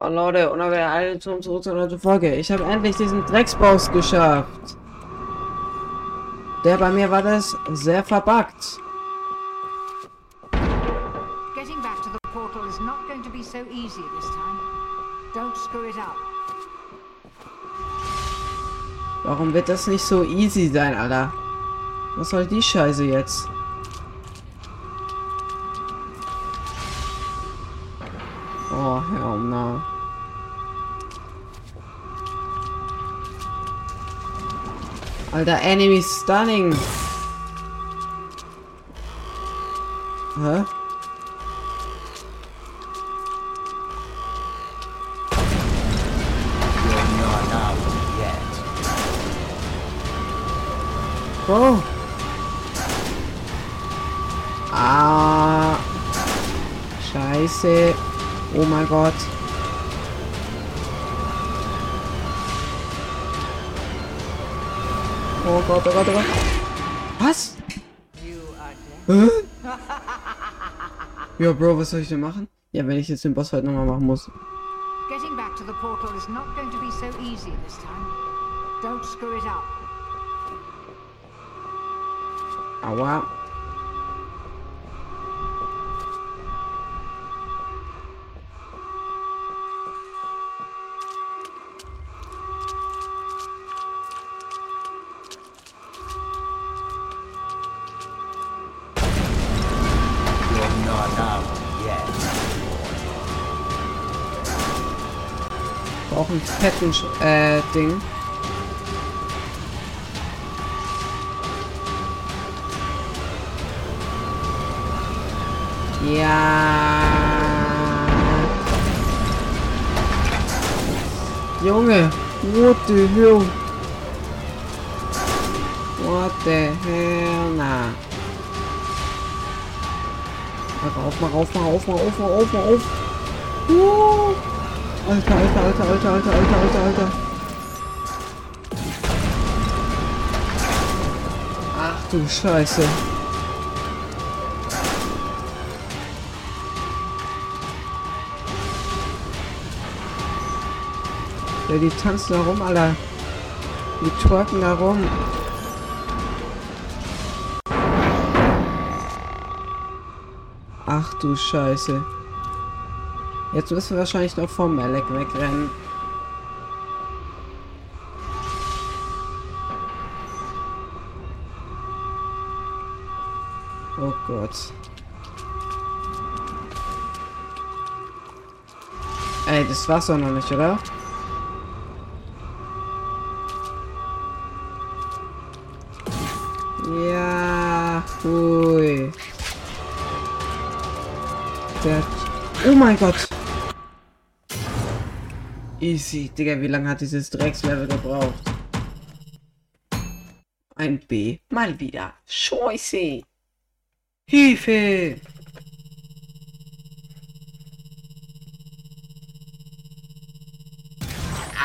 Oh Leute, und aber alle zum zurück zu einer Folge. Ich habe endlich diesen Drecksboss geschafft. Der bei mir war das sehr verbuggt. Getting back to the portal is not going to be so easy this time. Don't screw it up. Warum wird das nicht so easy sein, Alter? Was soll die Scheiße jetzt? Oh, hell no. Alter, Enemy Stunning. Huh? You're not out yet. Oh. Ah. Scheiße. Oh mein Gott. Oh Gott, oh Gott, oh Gott. Was? Hä? Ja, Bro, was soll ich denn machen? Ja, wenn ich jetzt den Boss halt nochmal machen muss. Getting back to the portal is not going to be so easy this time. Don't screw it up. Aua. Sch- äh, Ding. Ja. Junge, what the hell? What the hell, na. Mach auf, mach auf, mach auf, mach auf, mach auf, mach auf. Uh. Alter, alter, alter, alter, alter, alter, alter, alter. Ach du Scheiße. Ja, die tanzen da rum, Alter. Die twerken da rum. Ach du Scheiße. Jetzt müssen wir wahrscheinlich noch vom Malek wegrennen. Oh Gott. Ey, das war's doch noch nicht, oder? Ja, hui. Der Oh mein Gott. Easy. Digga, wie lange hat dieses Dreckslevel gebraucht? Ein B. Mal wieder. Scheiße. Hilfe.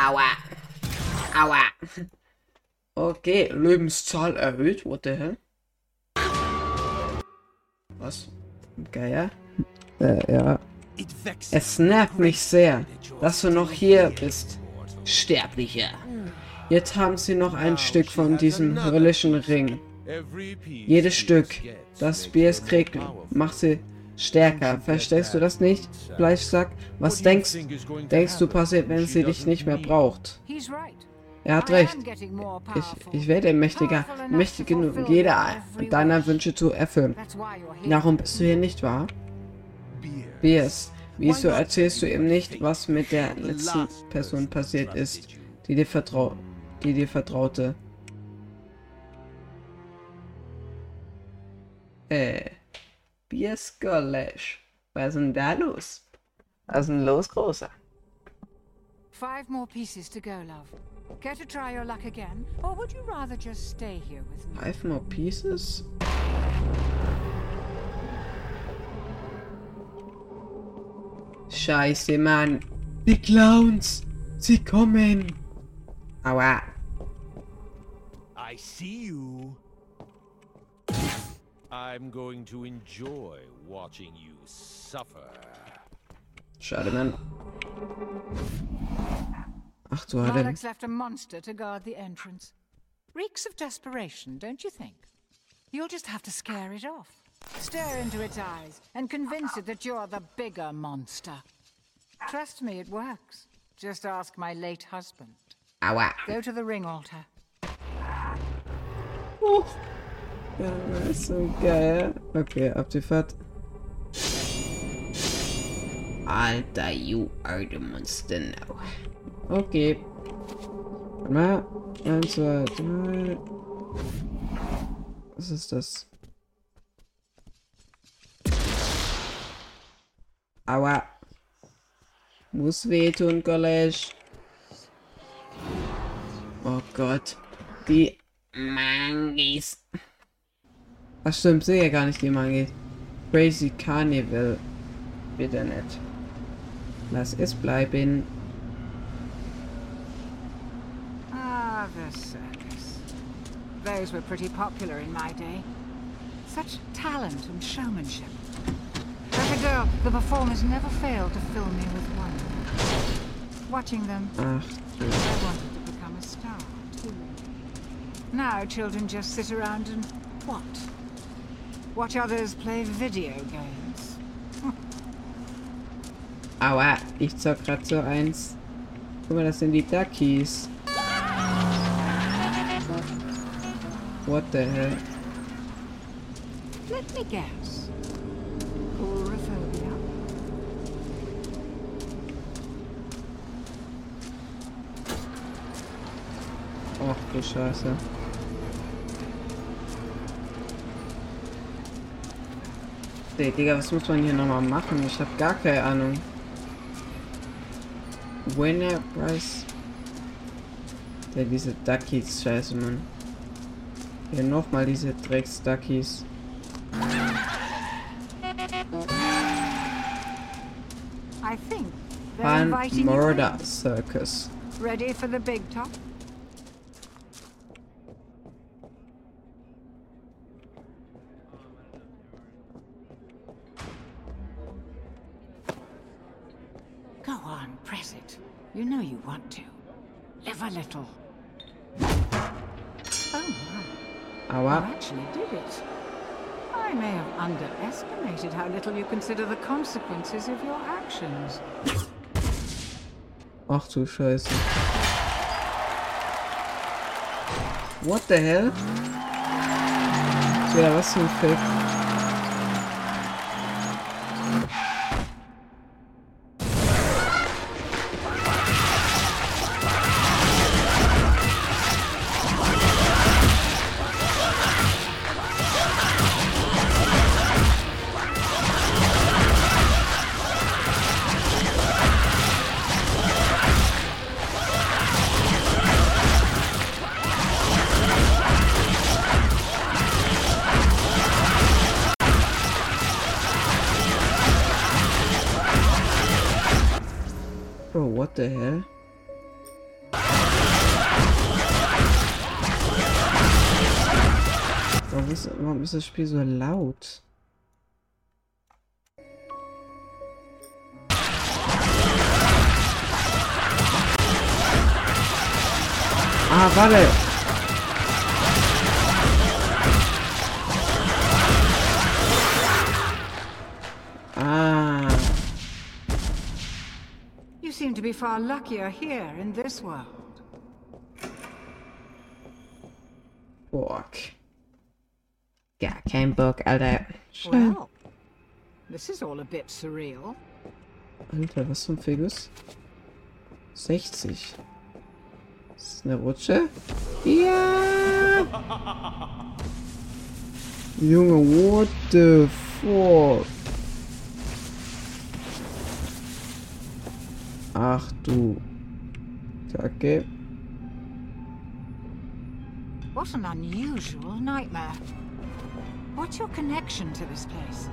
Aua. Aua. Okay, Lebenszahl erhöht. What the hell? Was? Geier? Äh, ja. Es nervt mich sehr, dass du noch hier bist, Sterblicher. Jetzt haben sie noch ein Stück von diesem höllischen Ring. Jedes Stück, das Biers kriegt, macht sie stärker. Verstehst du das nicht, Fleischsack? Was denkst, denkst du passiert, wenn sie dich nicht mehr braucht? Er hat recht. Ich, ich werde mächtiger, mächtig genug, jeder deiner Wünsche zu erfüllen. Darum bist du hier nicht wahr? Biers, wieso erzählst du ihm nicht, was mit der letzten Person passiert ist, die dir vertrau die dir vertraute? Äh, Biers Golash. Was ist denn da los? Was ist denn los, Großer? Five more pieces to go, love. Care to try your luck again? Or would you rather just stay here with me? Five more pieces? Scheiße, Mann. Die Clowns. Sie kommen. Aua. I see you. I'm going to enjoy watching you suffer. Schade, Mann. Ach du Heilige. Marlok's left a monster to guard the entrance. Reeks of desperation, don't you think? You'll just have to scare it off. Stare into its eyes and convince it that you're the bigger monster. Trust me, it works. Just ask my late husband. Aua. Go to the ring altar. Ja, das ist so geil. Okay, ab die Fahrt. Alter, you are the monster now. Okay. Warte mal. Eins, zwei, drei. Was ist das? Aua. Muss wehtun, College. Oh Gott. Die Mangis. Ach stimmt, sehe ja gar nicht die Mangis. Crazy Carnival. Bitte nicht. Lass es bleiben. Ah, the circus. Those were pretty popular in my day. Such talent and showmanship. As a girl, the performers never failed to fill me with wonder. Watching them, Ach, I wanted to become a star, too. Now children just sit around and what? Watch others play video games. aua. Ich zock grad so eins. Guck mal, das sind die Duckies. What the hell? Let me guess. Du Scheiße. Ey, Digga, was muss man hier nochmal machen? Ich habe gar keine Ahnung. Winner Price. Ja, diese Duckies, scheiße, Mann. Hier nochmal diese Drecks-Duckies. I think they're Pan Murder. Circus. Ready for the big top? Underestimated how little you consider the consequences of your actions. Ach du Scheiße. What the hell? Ja, was ein Fick. Das Spiel so laut? Ah, warte! Ah. You seem to be far luckier here in this world. Bock. Gar kein Bock, Alter. Scheiße. Well, this is all a bit surreal. Alter, was zum Figus? 60. Ist das eine Rutsche? Ja! Junge, what the fuck? Ach du. Kacke. What an unusual nightmare. What's your connection to this place?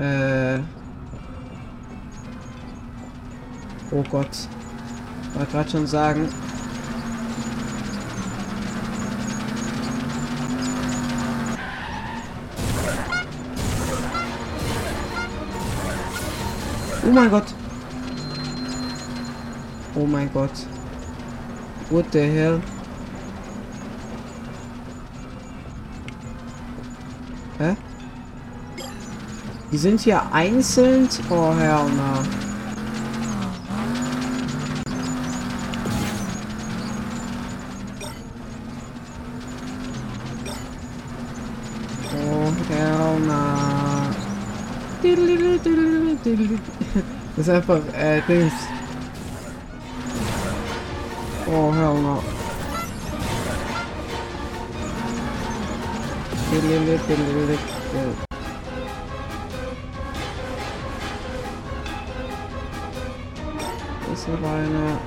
Äh. Oh Gott. Wollte gerade schon sagen. Oh mein Gott. Oh mein Gott. What the hell? Hä? Die sind hier einzeln? Oh, Herr, na. Das ist einfach, äh, Dings. Oh, hell no. Ist noch einer.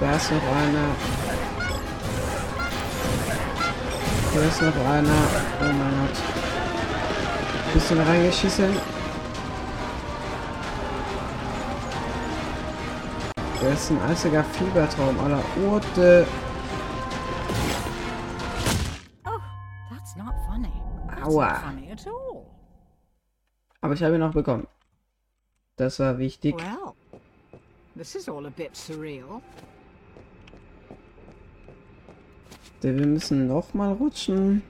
Da ist noch einer. Hier ist noch einer. Oh mein Gott. Bisschen reingeschissen. Der ist ein einziger Fiebertraum aller Orte. Oh, that's not funny. That's Aua. Aber ich habe ihn noch bekommen. Das war wichtig. Well, this is all a bit surreal. Wir müssen noch mal rutschen.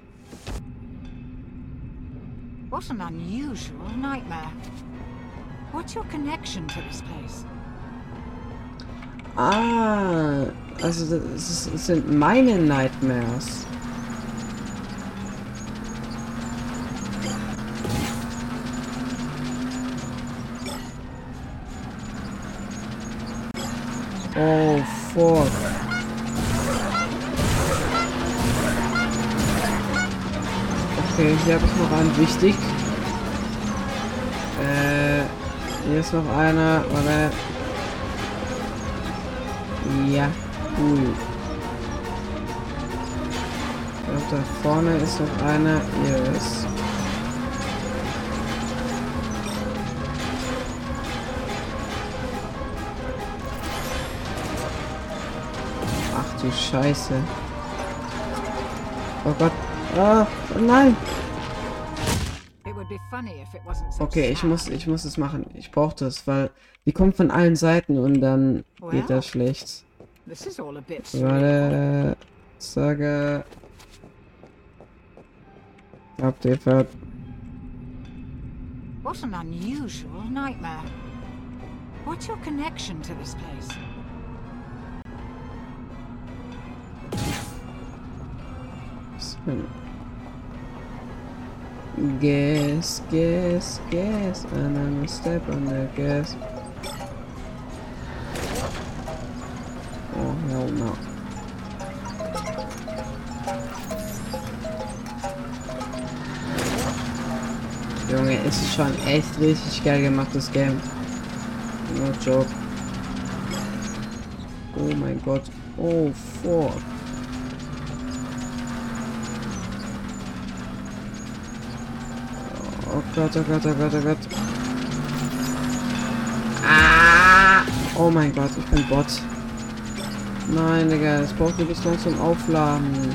What an unusual nightmare. What's your connection to this place? Ah, also das, das sind meine Nightmares. Oh, fuck. Okay, hier habe ich noch einen wichtig. Äh, hier ist noch einer, warte. Ja, cool. Ich glaube, da vorne ist noch einer. Ist. Ach du Scheiße. Oh Gott. Ah, oh nein. Okay, ich muss, ich muss es machen. Ich brauche das, weil die kommt von allen Seiten und dann geht das schlecht. Warte, sage. Ver... What an unusual nightmare. What's your connection to this place? Gas, gas, gas, and I'm gonna step on the gas. Oh, hell no. Junge, es ist schon echt richtig geil gemachtes Game. No joke. Oh mein Gott. Oh, fuck. Oh Gott, oh Gott, oh Gott, oh Gott. Ah! Oh mein Gott, ich bin Bot. Nein, Digga, es braucht ein bisschen zum Aufladen.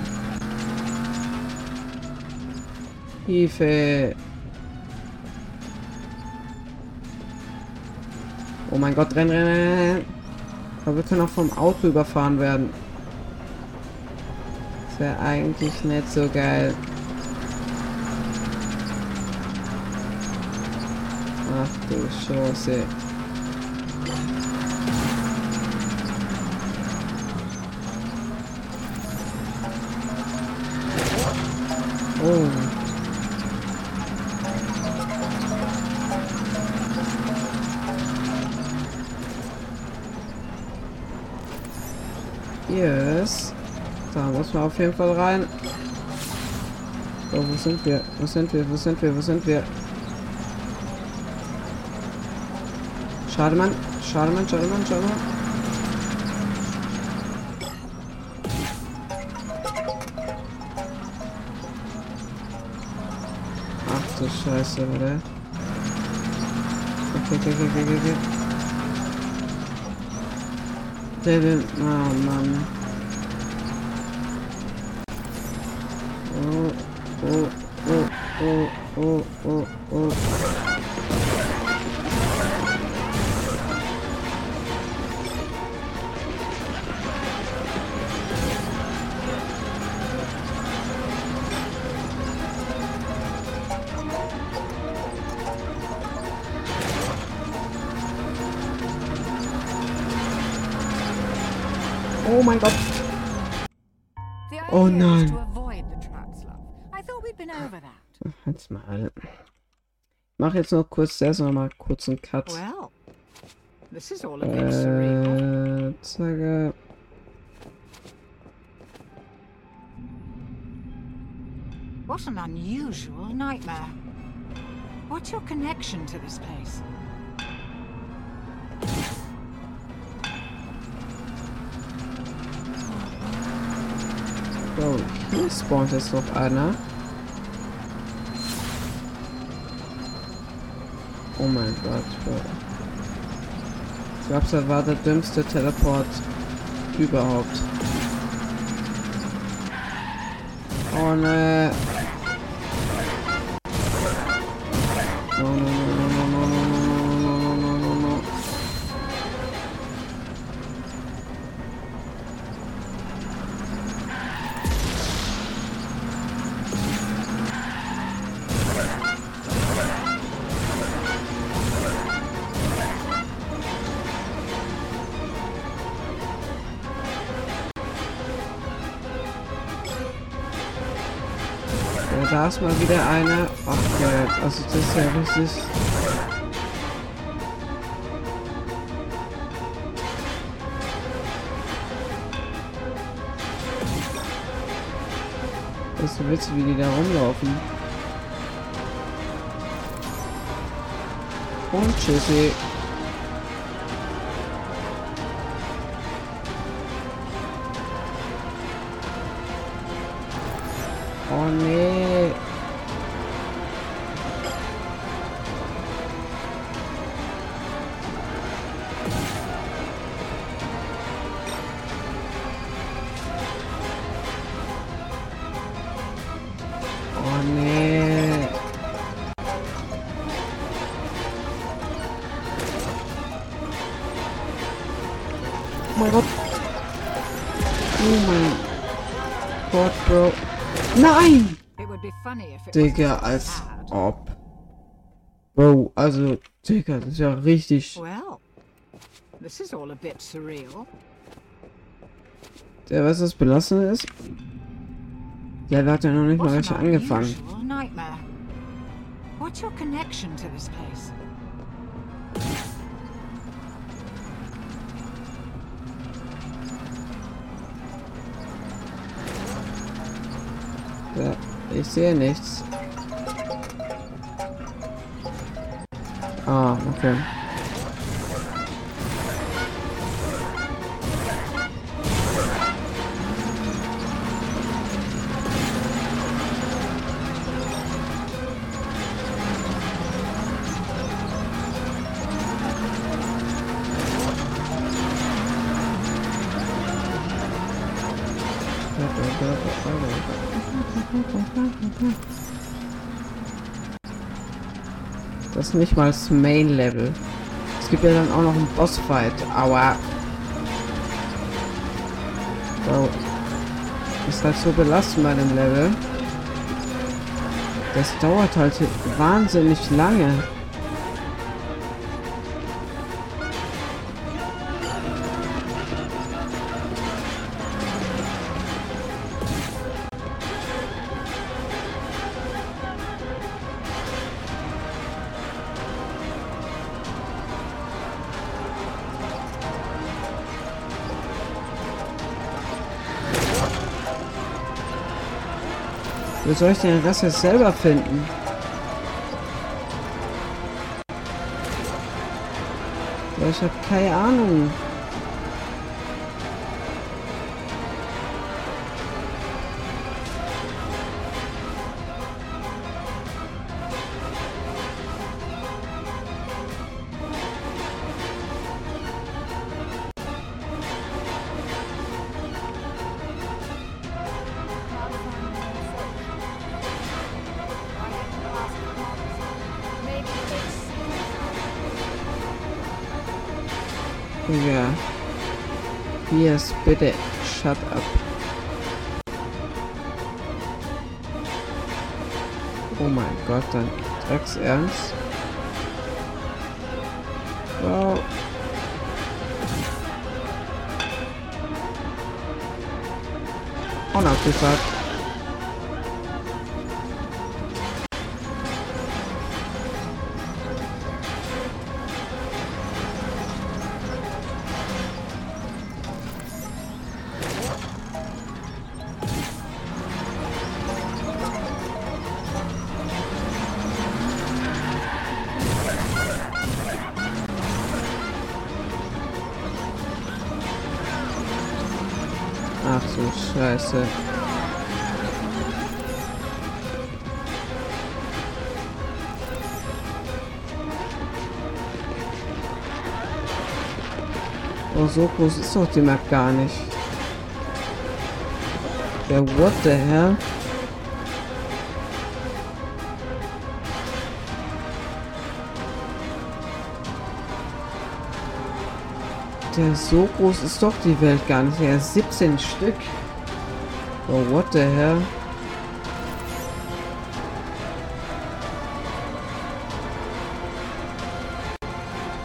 Hilfe. Oh mein Gott, renn, renn, renn. Aber wir können auch vom Auto überfahren werden. Das wäre eigentlich nicht so geil. Scheiße. Oh. Yes. Da muss man auf jeden Fall rein. So, wo sind wir? Wo sind wir? Wo sind wir? Wo sind wir? Schade, Mann. Schade, Schade, Mann. Schade, Mann. Ach du Scheiße, oder? Okay, okay, okay, okay, okay. Der will... Oh, Mann. Oh, oh. oh, oh, oh, oh. Oh Mach jetzt noch kurz das noch mal kurz einen Cut. Well, this is all a bit. Äh, zacke. What an unusual nightmare. What's your connection to this place? So, hier spawnt jetzt noch einer. Oh mein Gott. Ich glaube, das war der dümmste Teleport überhaupt. Oh ne. Da ist mal wieder einer. Ach ja, also das ist ja richtig. Das ist so witzig, wie die da rumlaufen. Und tschüssi. Digga, als ob. Wow, also, Digga, das ist ja richtig. Der weiß, was belastend ist? Der hat ja noch nicht mal welche angefangen. What's your connection to this place? Ich sehe nichts. Ah, okay. Ist nicht mal das Main Level. Es gibt ja dann auch noch einen Bossfight. Aua. So. Ist halt so belastend bei dem Level. Das dauert halt wahnsinnig lange. Wie soll ich den Rest jetzt selber finden? Ja, ich habe keine Ahnung. Hier ist bitte. Shut up. Oh mein Gott, dann Drecksernst. Wow. Und abgefahrt. Ach scheiße. Oh, so groß ist doch die Map gar nicht. Ja, what the hell? Der so groß ist doch die Welt gar nicht. Er ist 17 Stück. Oh, what the hell?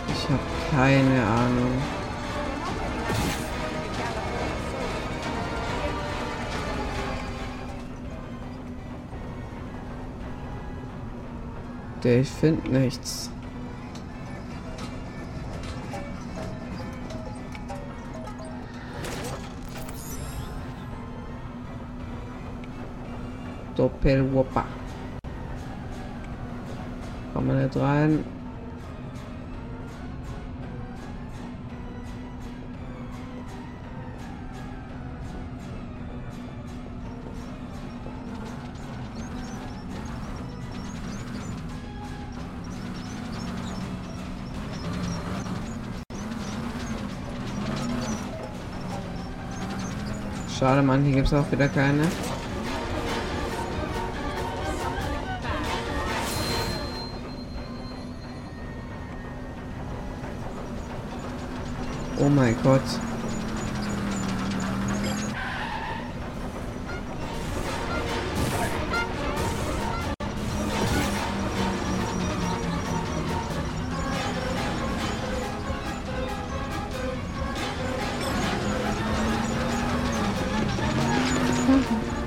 Ich habe keine Ahnung. Der ich finde nichts. Doppelwopper. Kommen wir nicht rein. Schade, Mann, hier gibt es auch wieder keine. Mein Gott.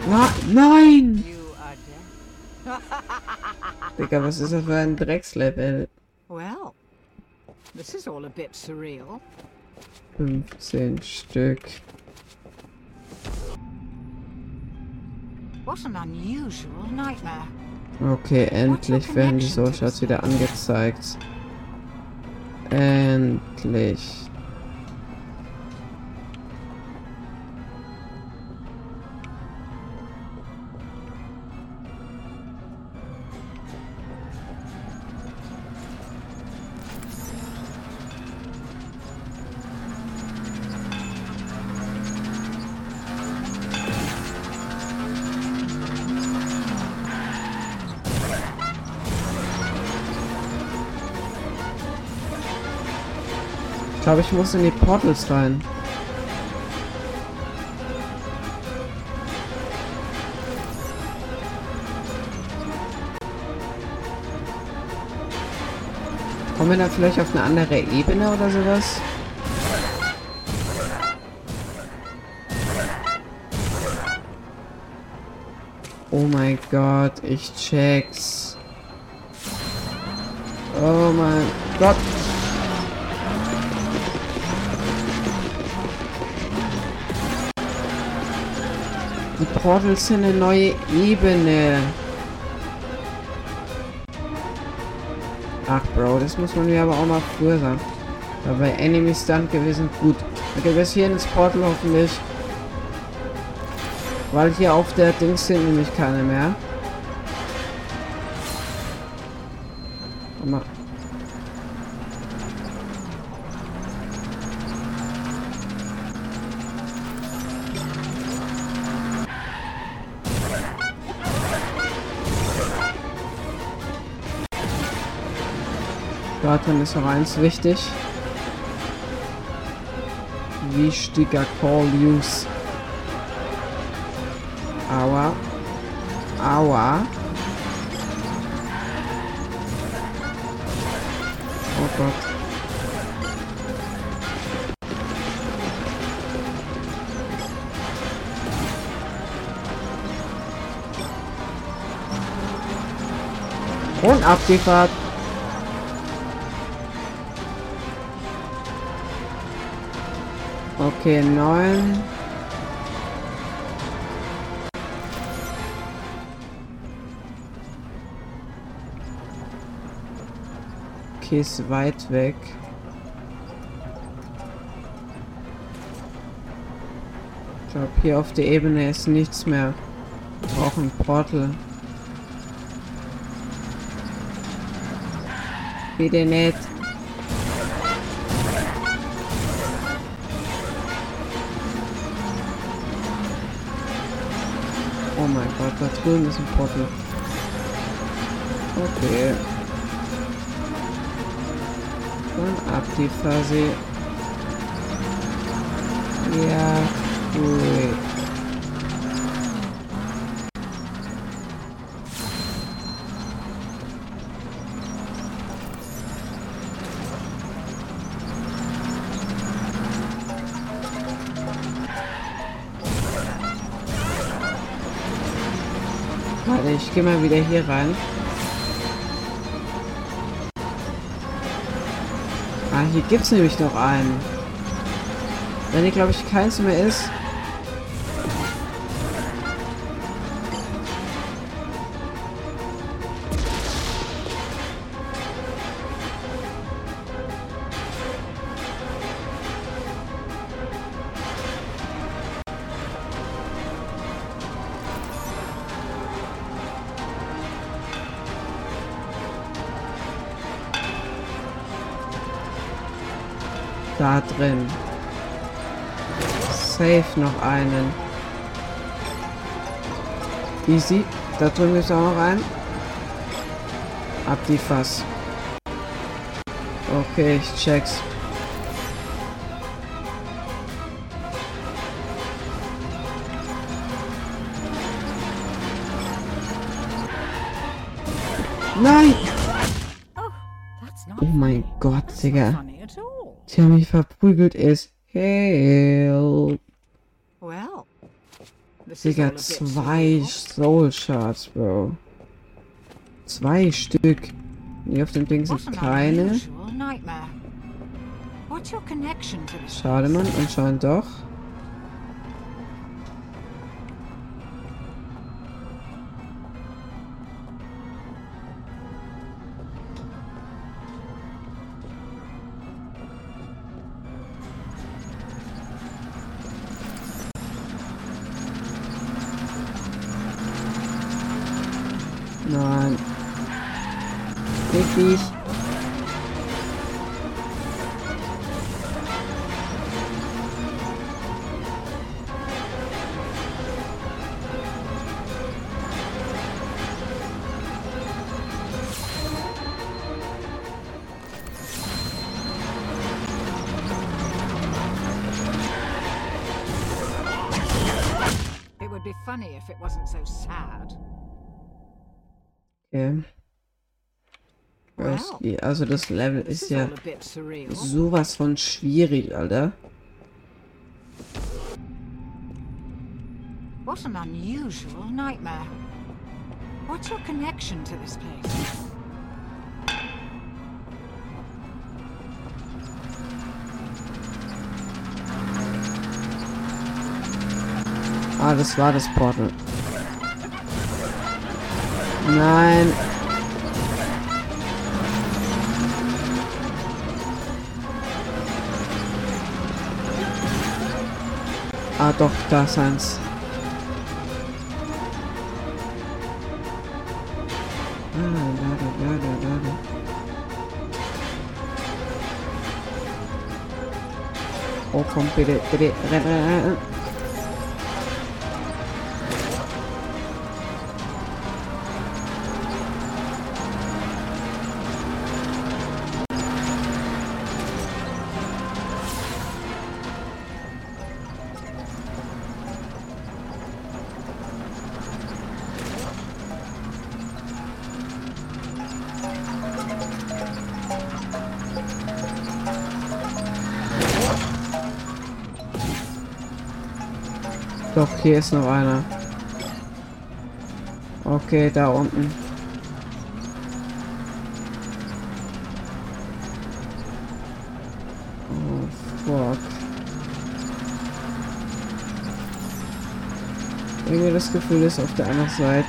Na, nein! You are dead. Digga, was ist das für ein Dreckslevel? Well, this is all a bit surreal. 15 Stück. What an unusual nightmare. Okay, endlich werden die Soulshots wieder angezeigt. Endlich. Glaube, ich muss in die Portals rein. Kommen wir da vielleicht auf eine andere Ebene oder sowas? Oh mein Gott, ich check's. Oh mein Gott. Die Portals sind eine neue Ebene. Ach, Bro, das muss man mir aber auch mal früher sagen. Da bei Enemy Stunt gewesen. Gut. Okay, bis hier ins Portal hoffentlich. Weil hier auf der Dings sind nämlich keine mehr. Daran ist eins wichtig. wichtiger Call Use. Aua. Aua. Oh Gott. Und ab Okay, neun. Okay, ist weit weg. Ich glaube, hier auf der Ebene ist nichts mehr. Wir brauchen ein Portal. Bitte nicht. Da drüben ist ein Portal. Okay. Dann ab die Phase. Ja, gut. Warte, ich gehe mal wieder hier rein. Ah, hier gibt es nämlich noch einen. Wenn hier, glaube ich, keins mehr ist. Safe noch einen. Easy. Da drüben ist auch noch ein. Ab die Fass. Okay, ich check's. Nein! Oh mein Gott, Digga. Sie haben mich verprügelt, ist Help. Well, this is all Digga, zwei. Soul Shards, Bro. Zwei Stück. Hier auf dem Ding sind keine. Schade? Mann. Anscheinend doch. Be funny if it wasn't so sad. Okay. Broski, Also das Level ist ja sowas von schwierig, Alter. What an unusual nightmare. What's your connection to this place? Ah, das war das Portal. Nein. Ah, doch, da ist eins. Oh, komm, bitte, bitte, renn, renn, renn. Doch, hier ist noch einer. Okay, da unten. Oh, fuck. Irgendwie das Gefühl ist auf der anderen Seite.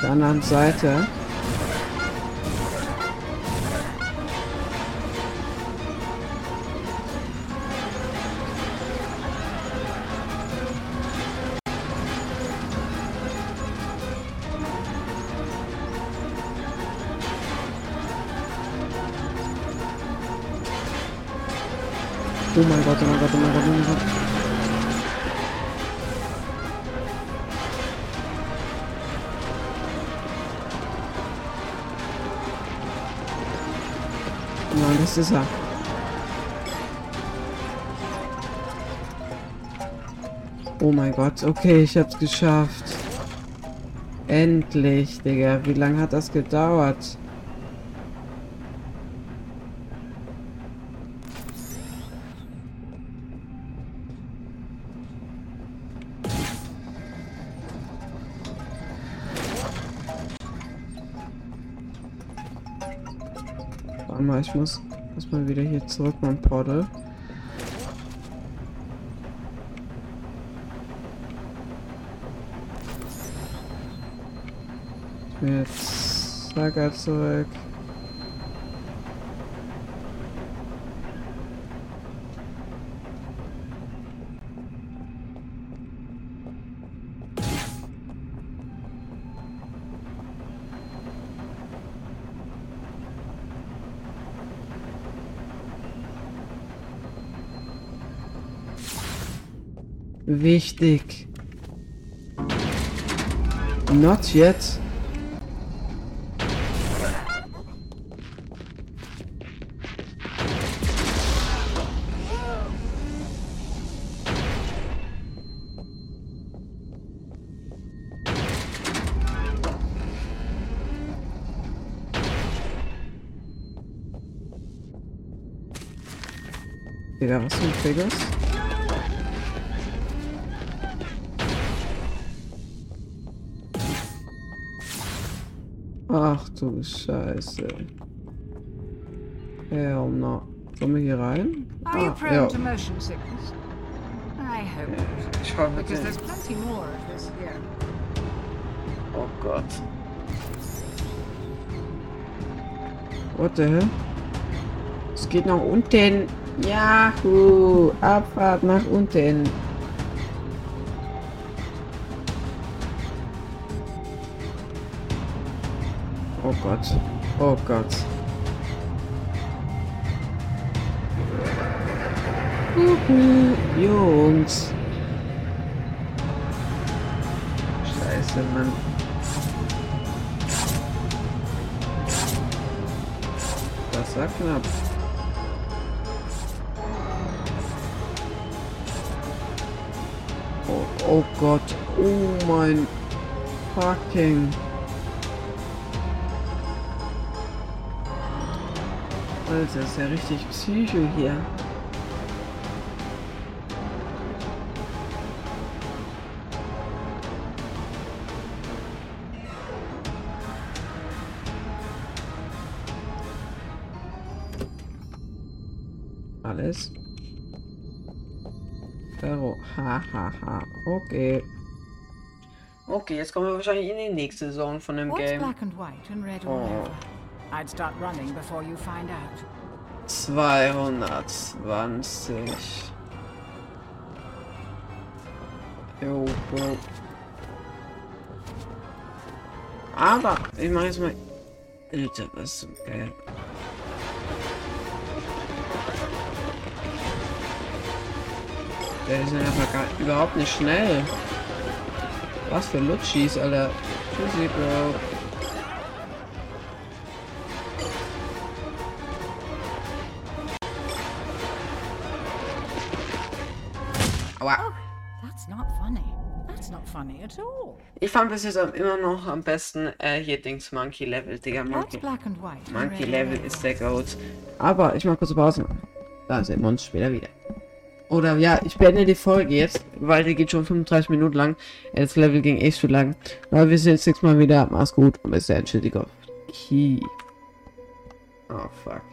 Der anderen Seite. Oh mein Gott, oh mein Gott, oh mein Gott, oh mein Gott. Nein, das ist er. Oh mein Gott, okay, ich hab's geschafft. Endlich, Digga. Wie lange hat das gedauert? Ich muss erstmal wieder hier zurück mein Portal. Ich bin Wichtig. Not yet. Digga, was für ein Triggers? Du Scheiße. Hell no. Sollen wir hier rein? Ah, ja. Ich hoffe nicht. Oh Gott. What the hell? Es geht nach unten. Yahoo! Abfahrt nach unten. Oh Gott. Oh Gott. Juhu, Jungs. Scheiße, Mann. Das war knapp. Oh, oh Gott. Oh mein fucking. Alter, ist ja richtig Psycho hier. Alles. Pero, ha, ha, ha. Okay. Okay, jetzt kommen wir wahrscheinlich in die nächste Zone von dem Game. black and white and red all Oh. I'd start running before you find out. 220. Jo, Bro. Aber, ich mach jetzt mal... Alter, was zum geil. Der ist einfach gar, überhaupt nicht schnell. Was für Lutschis, Alter. Tschüssi, Bro. Ich fand bis jetzt immer noch am besten äh, hier Dings Monkey Level, Digga. Monkey, black and white? and Monkey Level ist der Goat. Aber ich mach kurze Pause. Da sehen wir uns später wieder. Oder ja, ich beende die Folge jetzt, weil die geht schon 35 Minuten lang. Das Level ging echt zu lang. Aber wir sehen uns nächstes Mal wieder. Mach's gut und bis dann. Tschüssikov. Key. Oh fuck.